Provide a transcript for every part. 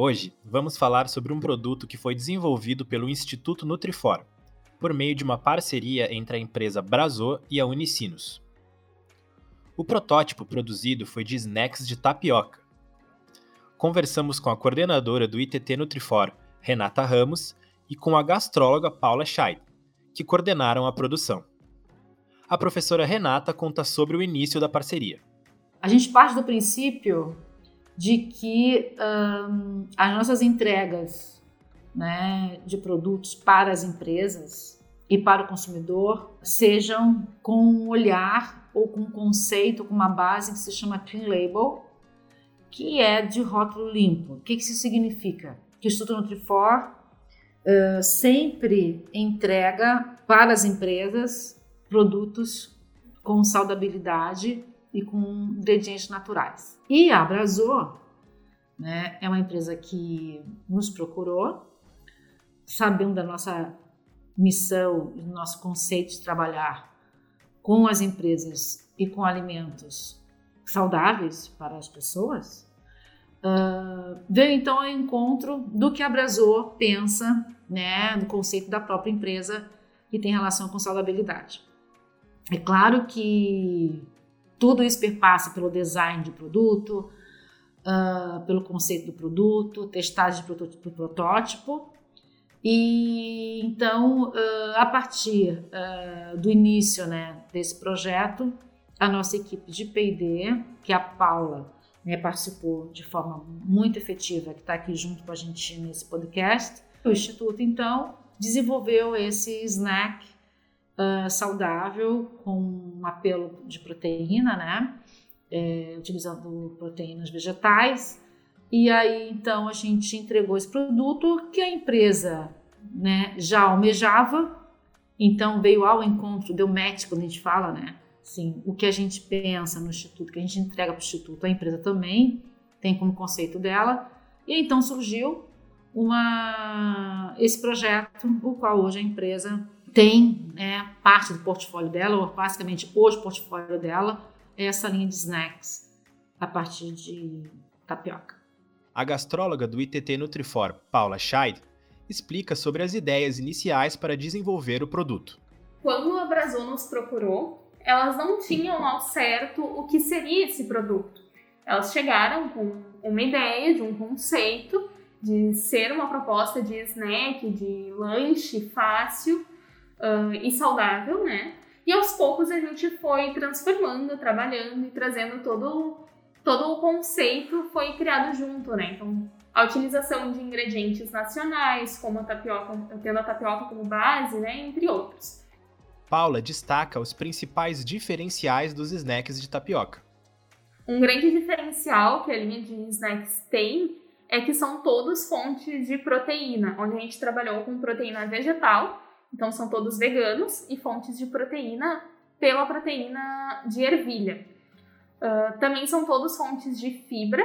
Hoje vamos falar sobre um produto que foi desenvolvido pelo Instituto Nutrifor, por meio de uma parceria entre a empresa Brazô e a Unicinos. O protótipo produzido foi de snacks de tapioca. Conversamos com a coordenadora do ITT Nutrifor, Renata Ramos, e com a gastróloga Paula Scheid, que coordenaram a produção. A professora Renata conta sobre o início da parceria. A gente parte do princípio de que um, as nossas entregas né, de produtos para as empresas e para o consumidor sejam com um olhar ou com um conceito, com uma base que se chama Clean Label, que é de rótulo limpo. O que, isso significa? Que o Instituto Nutrifor uh, sempre entrega para as empresas produtos com saudabilidade e com ingredientes naturais. E a Abrazor né, é uma empresa que nos procurou, sabendo da nossa missão do nosso conceito de trabalhar com as empresas e com alimentos saudáveis para as pessoas, uh, veio então ao encontro do que a Abrazor pensa, né, do conceito da própria empresa que tem relação com saudabilidade. É claro que tudo isso perpassa pelo design de produto, uh, pelo conceito do produto, testagem de protótipo. E então, uh, a partir uh, do início né, desse projeto, a nossa equipe de PD, que a Paula né, participou de forma muito efetiva, que está aqui junto com a gente nesse podcast, o Instituto então desenvolveu esse snack uh, saudável, com um apelo de proteína, né? É, utilizando proteínas vegetais. E aí, então, a gente entregou esse produto que a empresa né, já almejava, então veio ao encontro, deu match quando a gente fala, né? Sim, o que a gente pensa no Instituto, que a gente entrega para o Instituto, a empresa também tem como conceito dela. E então surgiu uma, esse projeto, o qual hoje a empresa tem né, parte do portfólio dela, ou basicamente hoje o portfólio dela, é essa linha de snacks a partir de tapioca. A gastróloga do ITT Nutrifor, Paula Scheid, explica sobre as ideias iniciais para desenvolver o produto. Quando a Brazil nos procurou, elas não tinham ao certo o que seria esse produto. Elas chegaram com uma ideia de um conceito de ser uma proposta de snack, de lanche fácil, uh, e saudável, né? E aos poucos a gente foi transformando, trabalhando e trazendo todo, todo o conceito foi criado junto, né? Então, a utilização de ingredientes nacionais, como a tapioca, tendo a tapioca como base, né? Entre outros. Paula destaca os principais diferenciais dos snacks de tapioca. Um grande diferencial que a linha de snacks tem é que são todos fontes de proteína, onde a gente trabalhou com proteína vegetal então são todos veganos e fontes de proteína pela proteína de ervilha. Uh, também são todos fontes de fibra,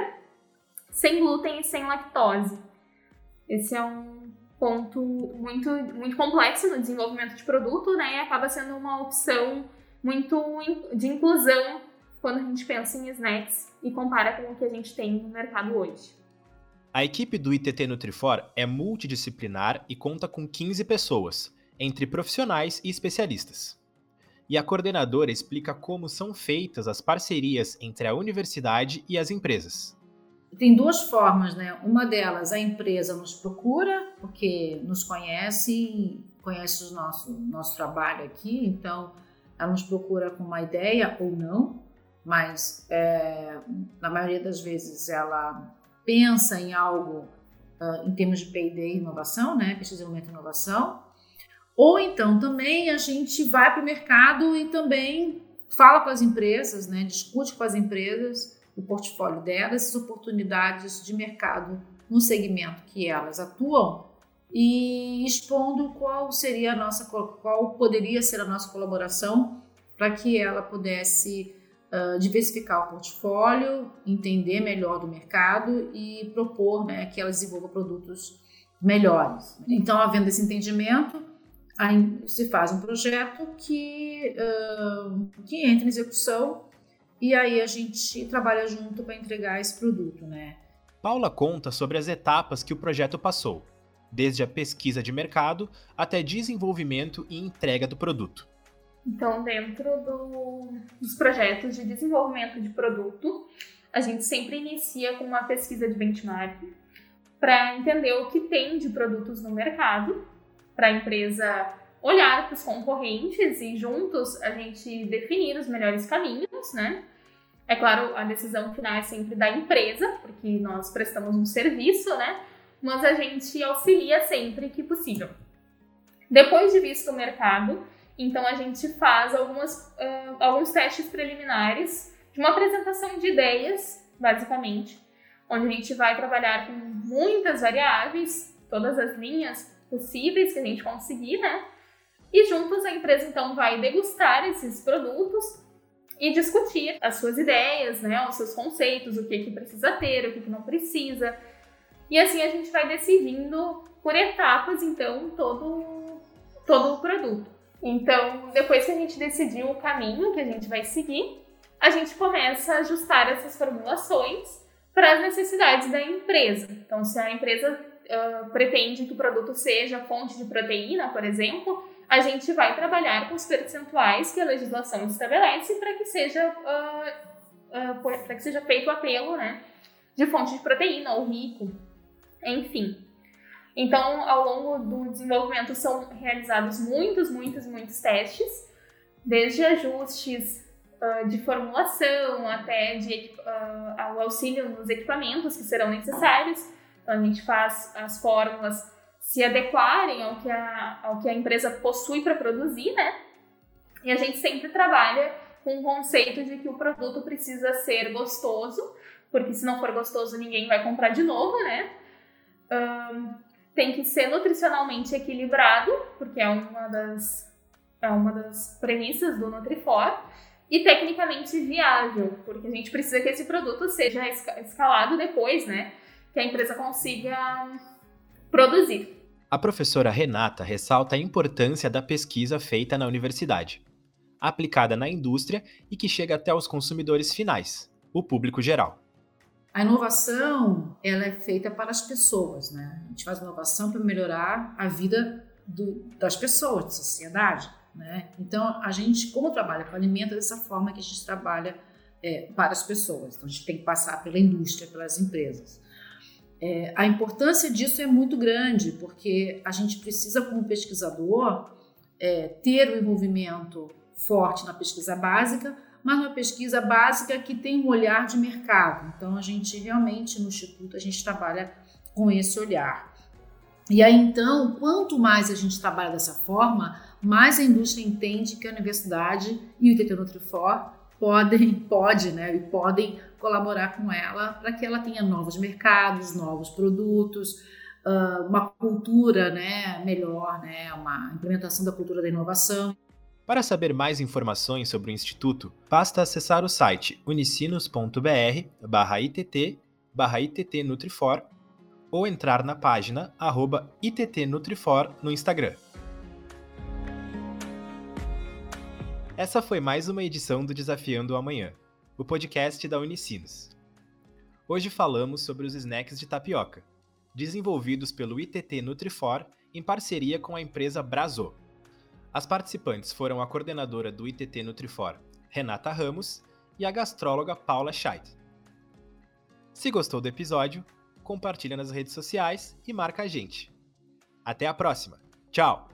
sem glúten e sem lactose. Esse é um ponto muito, muito complexo no desenvolvimento de produto, né? E acaba sendo uma opção muito de inclusão quando a gente pensa em snacks e compara com o que a gente tem no mercado hoje. A equipe do ITT Nutrifor é multidisciplinar e conta com 15 pessoas, entre profissionais e especialistas. E a coordenadora explica como são feitas as parcerias entre a universidade e as empresas. Tem duas formas, né? Uma delas, a empresa nos procura, porque nos conhece, conhece o nosso, nosso trabalho aqui, então ela nos procura com uma ideia ou não, mas é, na maioria das vezes ela pensa em algo uh, em termos de P&D e inovação, né? Pesquisa, e inovação, ou então também a gente vai para o mercado e também fala com as empresas, né, discute com as empresas o portfólio delas, as oportunidades de mercado no segmento que elas atuam e expondo qual seria a nossa, qual poderia ser a nossa colaboração para que ela pudesse uh, diversificar o portfólio, entender melhor do mercado e propor né, que ela desenvolva produtos melhores. Então, havendo esse entendimento, se faz um projeto que, uh, que entra em execução e aí a gente trabalha junto para entregar esse produto, né? Paula conta sobre as etapas que o projeto passou, desde a pesquisa de mercado até desenvolvimento e entrega do produto. Então, dentro do, dos projetos de desenvolvimento de produto, a gente sempre inicia com uma pesquisa de benchmark para entender o que tem de produtos no mercado, para a empresa olhar para os concorrentes e juntos a gente definir os melhores caminhos, né? É claro, a decisão final é sempre da empresa, porque nós prestamos um serviço, né? Mas a gente auxilia sempre que possível. Depois de visto o mercado, então a gente faz algumas, uh, alguns testes preliminares de uma apresentação de ideias, basicamente, onde a gente vai trabalhar com muitas variáveis, todas as linhas possíveis que a gente conseguir, né? E juntos a empresa então vai degustar esses produtos e discutir as suas ideias, né, os seus conceitos, o que que precisa ter, o que que não precisa. E assim a gente vai decidindo por etapas então todo todo o produto. Então, depois que a gente decidiu o caminho que a gente vai seguir, a gente começa a ajustar essas formulações para as necessidades da empresa. Então, se a empresa pretende que o produto seja fonte de proteína, por exemplo, a gente vai trabalhar com os percentuais que a legislação estabelece para que seja uh, uh, para que seja feito o apelo, né, de fonte de proteína ou rico, enfim. Então, ao longo do desenvolvimento são realizados muitos, muitos, muitos testes, desde ajustes uh, de formulação até de uh, o auxílio nos equipamentos que serão necessários. Então, a gente faz as fórmulas se adequarem ao que a, ao que a empresa possui para produzir, né? E a gente sempre trabalha com o conceito de que o produto precisa ser gostoso, porque se não for gostoso ninguém vai comprar de novo, né? Um, tem que ser nutricionalmente equilibrado, porque é uma das, é uma das premissas do Nutrifor, e tecnicamente viável, porque a gente precisa que esse produto seja escalado depois, né? Que a empresa consiga produzir. A professora Renata ressalta a importância da pesquisa feita na universidade, aplicada na indústria e que chega até os consumidores finais, o público geral. A inovação ela é feita para as pessoas, né? A gente faz inovação para melhorar a vida do, das pessoas, da sociedade, né? Então a gente, como trabalha com alimento, é dessa forma que a gente trabalha é, para as pessoas. Então a gente tem que passar pela indústria, pelas empresas. É, a importância disso é muito grande, porque a gente precisa, como pesquisador, é, ter um envolvimento forte na pesquisa básica, mas uma pesquisa básica que tem um olhar de mercado. Então, a gente realmente, no Instituto, a gente trabalha com esse olhar. E aí, então, quanto mais a gente trabalha dessa forma, mais a indústria entende que a universidade e o ITT Nutrifor podem, pode, né, e podem colaborar com ela para que ela tenha novos mercados, novos produtos, uma cultura né, melhor, né, uma implementação da cultura da inovação. Para saber mais informações sobre o Instituto, basta acessar o site unicinos.br barra ITT barra ITT Nutrifor ou entrar na página arroba no Instagram. Essa foi mais uma edição do Desafiando o Amanhã o podcast da Unicinos. Hoje falamos sobre os snacks de tapioca, desenvolvidos pelo ITT Nutrifor em parceria com a empresa Brazo. As participantes foram a coordenadora do ITT Nutrifor, Renata Ramos, e a gastróloga Paula Scheidt. Se gostou do episódio, compartilha nas redes sociais e marca a gente. Até a próxima. Tchau!